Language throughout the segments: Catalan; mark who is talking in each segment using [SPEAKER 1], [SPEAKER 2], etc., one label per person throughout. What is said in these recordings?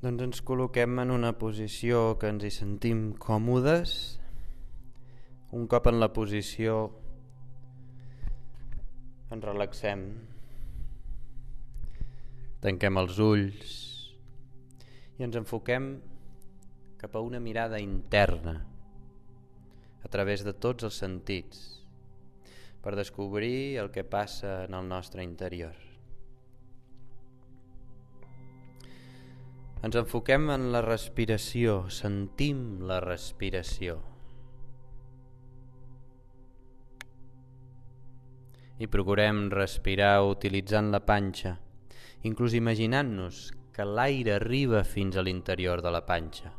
[SPEAKER 1] Doncs ens col·loquem en una posició que ens hi sentim còmodes. Un cop en la posició ens relaxem. Tanquem els ulls i ens enfoquem cap a una mirada interna a través de tots els sentits per descobrir el que passa en el nostre interior. Ens enfoquem en la respiració, sentim la respiració. I procurem respirar utilitzant la panxa, inclús imaginant-nos que l'aire arriba fins a l'interior de la panxa.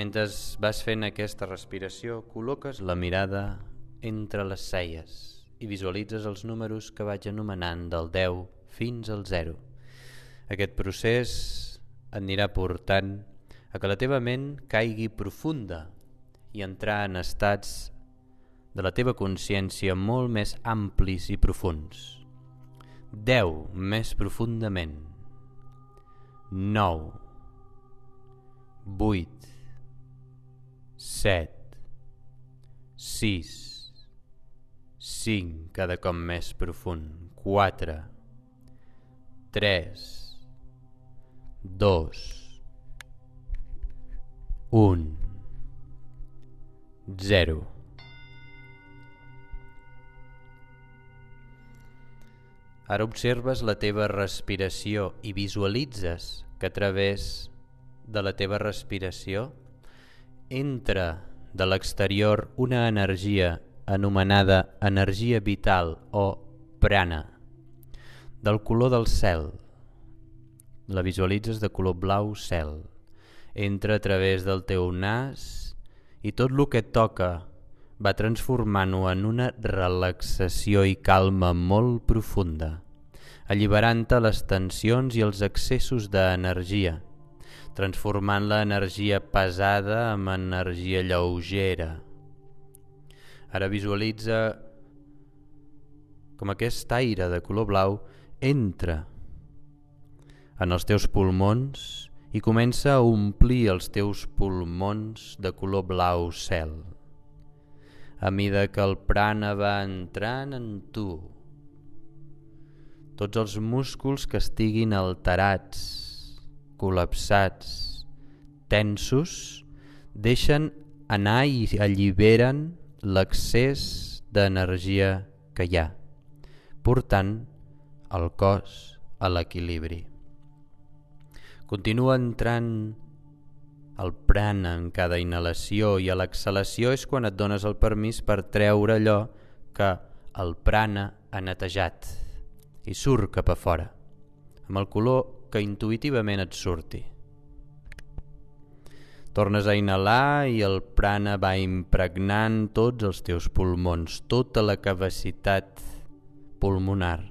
[SPEAKER 1] Mentre vas fent aquesta respiració, col·loques la mirada entre les celles i visualitzes els números que vaig anomenant del 10 fins al 0. Aquest procés anirà portant a que la teva ment caigui profunda i entrar en estats de la teva consciència molt més amplis i profuns. 10 més profundament. 9 8 7 6 5 cada cop més profund. 4 3 2 1 0 Ara observes la teva respiració i visualitzes que a través de la teva respiració entra de l'exterior una energia anomenada energia vital o prana del color del cel la visualitzes de color blau cel. Entra a través del teu nas i tot el que toca va transformant-ho en una relaxació i calma molt profunda, alliberant-te les tensions i els excessos d'energia, transformant l'energia pesada en energia lleugera. Ara visualitza com aquest aire de color blau entra en els teus pulmons i comença a omplir els teus pulmons de color blau cel. A mida que el prana va entrant en tu, tots els músculs que estiguin alterats, col·lapsats, tensos, deixen anar i alliberen l'excés d'energia que hi ha, portant el cos a l'equilibri. Continua entrant el prana en cada inhalació i a l'exhalació és quan et dones el permís per treure allò que el prana ha netejat i surt cap a fora, amb el color que intuïtivament et surti. Tornes a inhalar i el prana va impregnant tots els teus pulmons, tota la capacitat pulmonar.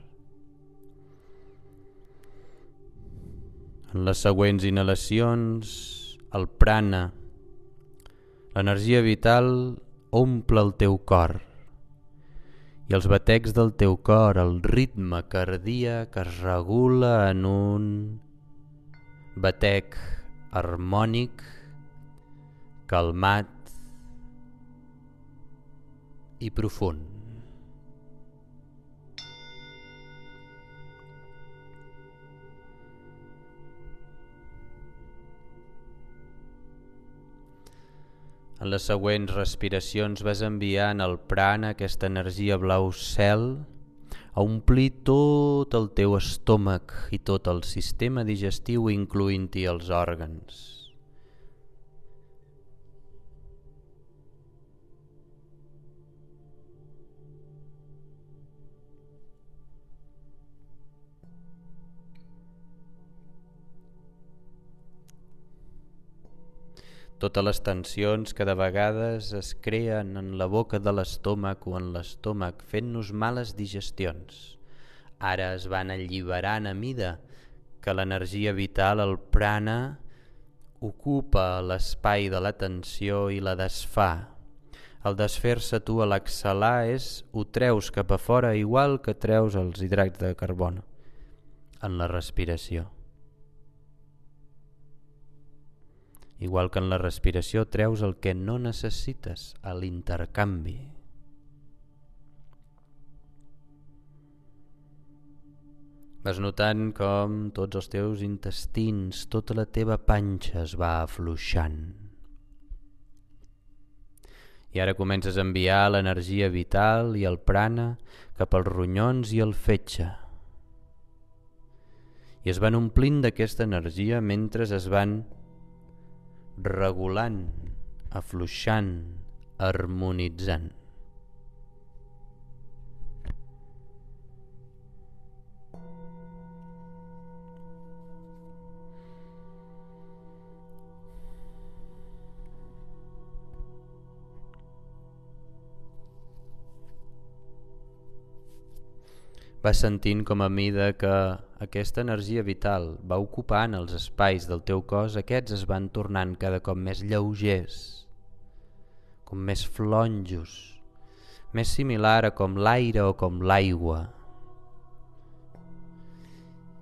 [SPEAKER 1] En les següents inhalacions, el prana, l'energia vital omple el teu cor i els batecs del teu cor, el ritme cardíac es regula en un batec harmònic, calmat i profund. En les següents respiracions vas enviant el prana, aquesta energia blau cel, a omplir tot el teu estómac i tot el sistema digestiu, incloent-hi els òrgans. Totes les tensions que de vegades es creen en la boca de l'estómac o en l'estómac fent-nos males digestions. Ara es van alliberant a mida que l'energia vital, el prana, ocupa l'espai de la tensió i la desfà. El desfer-se tu a l'exhalar és ho treus cap a fora igual que treus els hidrats de carboni en la respiració. Igual que en la respiració treus el que no necessites a l'intercanvi. Vas notant com tots els teus intestins, tota la teva panxa es va afluixant. I ara comences a enviar l'energia vital i el prana cap als ronyons i el fetge. I es van omplint d'aquesta energia mentre es van regulant, afluixant, harmonitzant. Vas sentint com a mida que aquesta energia vital va ocupant els espais del teu cos, aquests es van tornant cada cop més lleugers, com més flonjos, més similar a com l'aire o com l'aigua.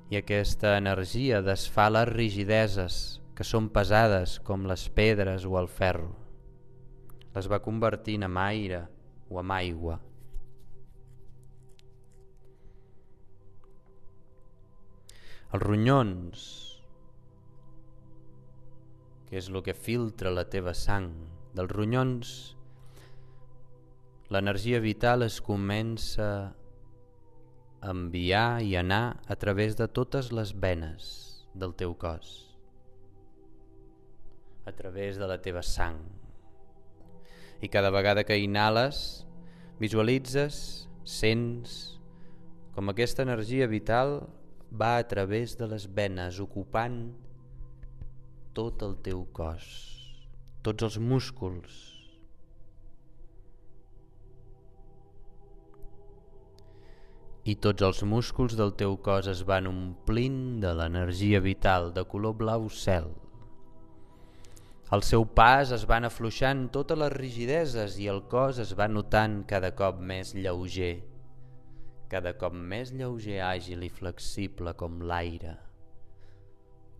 [SPEAKER 1] I aquesta energia desfà les rigideses que són pesades com les pedres o el ferro. Les va convertint en aire o en aigua. Els ronyons, que és el que filtra la teva sang, dels ronyons l'energia vital es comença a enviar i anar a través de totes les venes del teu cos, a través de la teva sang. I cada vegada que inhales, visualitzes, sents com aquesta energia vital va a través de les venes ocupant tot el teu cos, tots els músculs. I tots els músculs del teu cos es van omplint de l'energia vital de color blau cel. Al seu pas es van afluixant totes les rigideses i el cos es va notant cada cop més lleuger cada cop més lleuger, àgil i flexible com l'aire,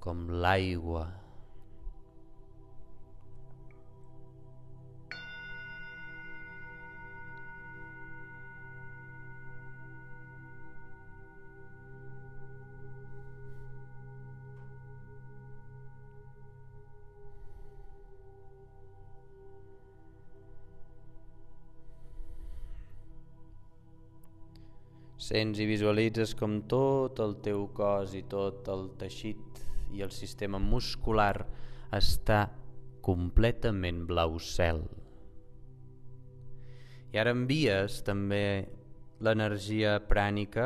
[SPEAKER 1] com l'aigua. Sents i visualitzes com tot el teu cos i tot el teixit i el sistema muscular està completament blau cel. I ara envies també l'energia prànica,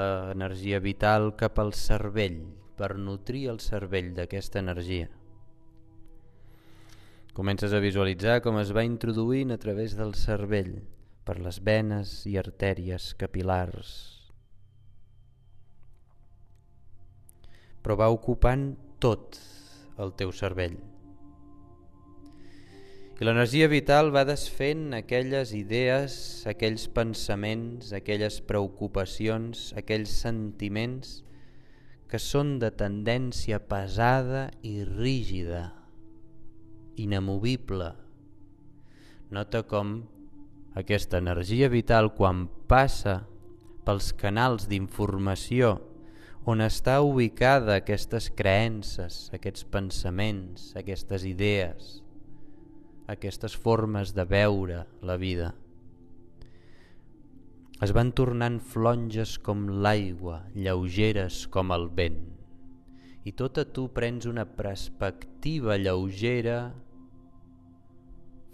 [SPEAKER 1] l'energia vital cap al cervell, per nutrir el cervell d'aquesta energia. Comences a visualitzar com es va introduint a través del cervell, per les venes i artèries capilars. Però va ocupant tot el teu cervell. I l'energia vital va desfent aquelles idees, aquells pensaments, aquelles preocupacions, aquells sentiments que són de tendència pesada i rígida, inamovible. Nota com aquesta energia vital quan passa pels canals d'informació on està ubicada aquestes creences, aquests pensaments, aquestes idees, aquestes formes de veure la vida. Es van tornant flonges com l'aigua, lleugeres com el vent. I tota tu prens una perspectiva lleugera,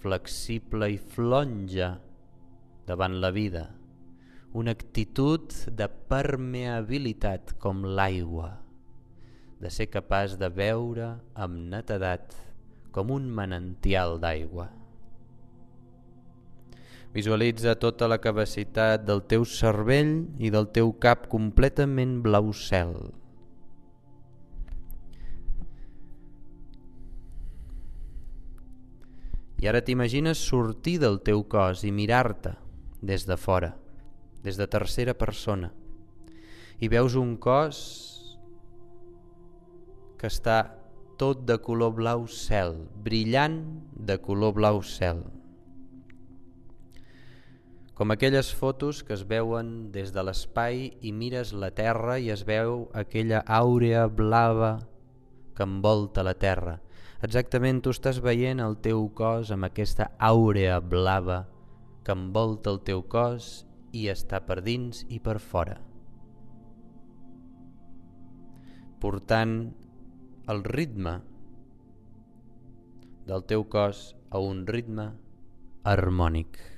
[SPEAKER 1] flexible i flonja davant la vida, una actitud de permeabilitat com l'aigua, de ser capaç de veure amb netedat com un manantial d'aigua. Visualitza tota la capacitat del teu cervell i del teu cap completament blau cel. I ara t'imagines sortir del teu cos i mirar-te des de fora, des de tercera persona, i veus un cos que està tot de color blau cel, brillant de color blau cel. Com aquelles fotos que es veuen des de l'espai i mires la Terra i es veu aquella àurea blava que envolta la Terra. Exactament tu estàs veient el teu cos amb aquesta àurea blava que envolta el teu cos i està per dins i per fora. Portant el ritme del teu cos a un ritme harmònic.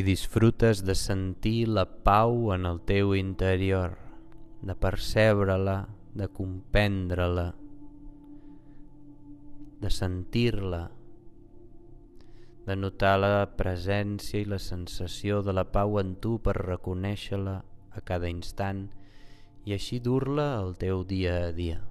[SPEAKER 1] I disfrutes de sentir la pau en el teu interior, de percebre-la, de comprendre-la, de sentir-la, de notar la presència i la sensació de la pau en tu per reconèixer-la a cada instant i així dur-la al teu dia a dia.